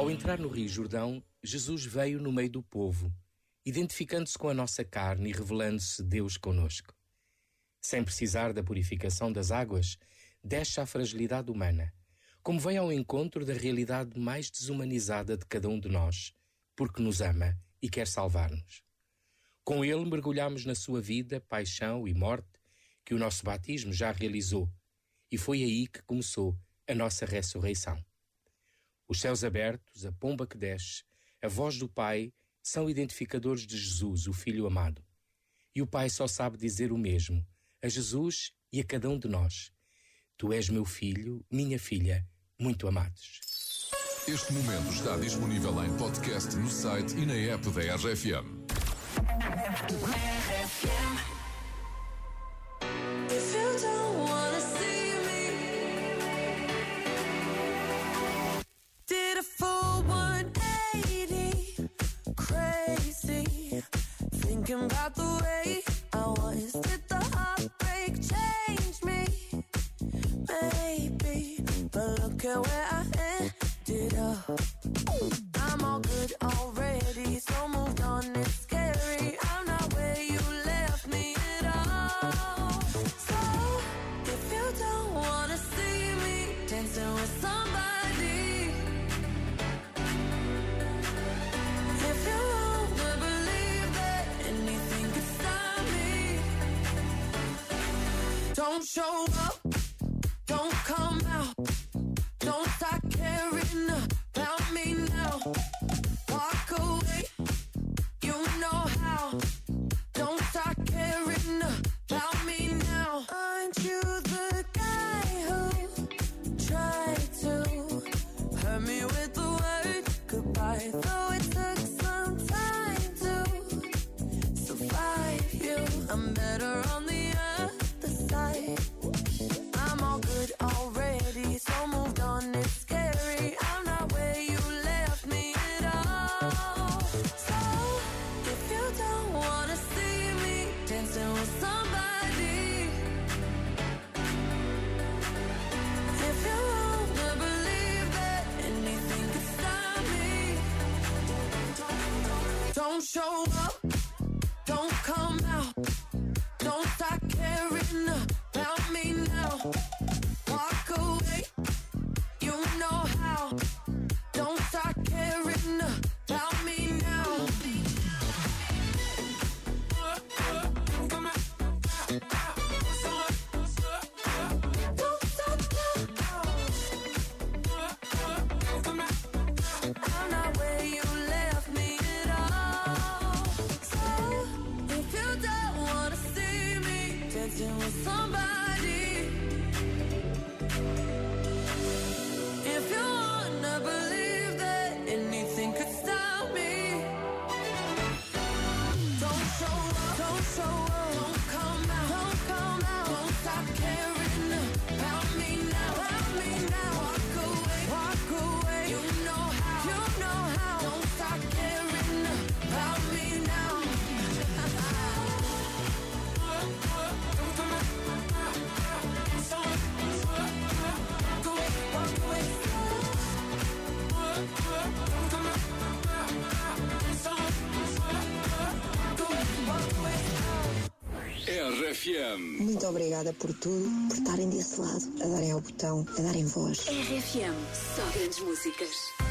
Ao entrar no Rio Jordão, Jesus veio no meio do povo, identificando-se com a nossa carne e revelando-se Deus conosco. Sem precisar da purificação das águas, deixa a fragilidade humana, como vem ao encontro da realidade mais desumanizada de cada um de nós, porque nos ama e quer salvar-nos. Com ele mergulhamos na sua vida, paixão e morte, que o nosso batismo já realizou, e foi aí que começou a nossa ressurreição. Os céus abertos, a pomba que desce, a voz do Pai são identificadores de Jesus, o Filho amado. E o Pai só sabe dizer o mesmo a Jesus e a cada um de nós. Tu és meu filho, minha filha, muito amados. Este momento está disponível em podcast no site e na app da RFM. Maybe, but look at where I ended up. I'm all good already, so moved on. It's scary. I'm not where you left me at all. So if you don't wanna see me dancing with somebody, if you wanna believe that anything could stop me, don't show up, don't come out, don't start caring about me now. Walk away, you know how. Don't start caring about me now. Aren't you the guy who tried to hurt me with the goodbye? Though it took some time to survive you, I'm better on the show up, RFM. Muito obrigada por tudo, por estarem desse lado, a darem ao botão, a darem voz. RFM, só grandes músicas.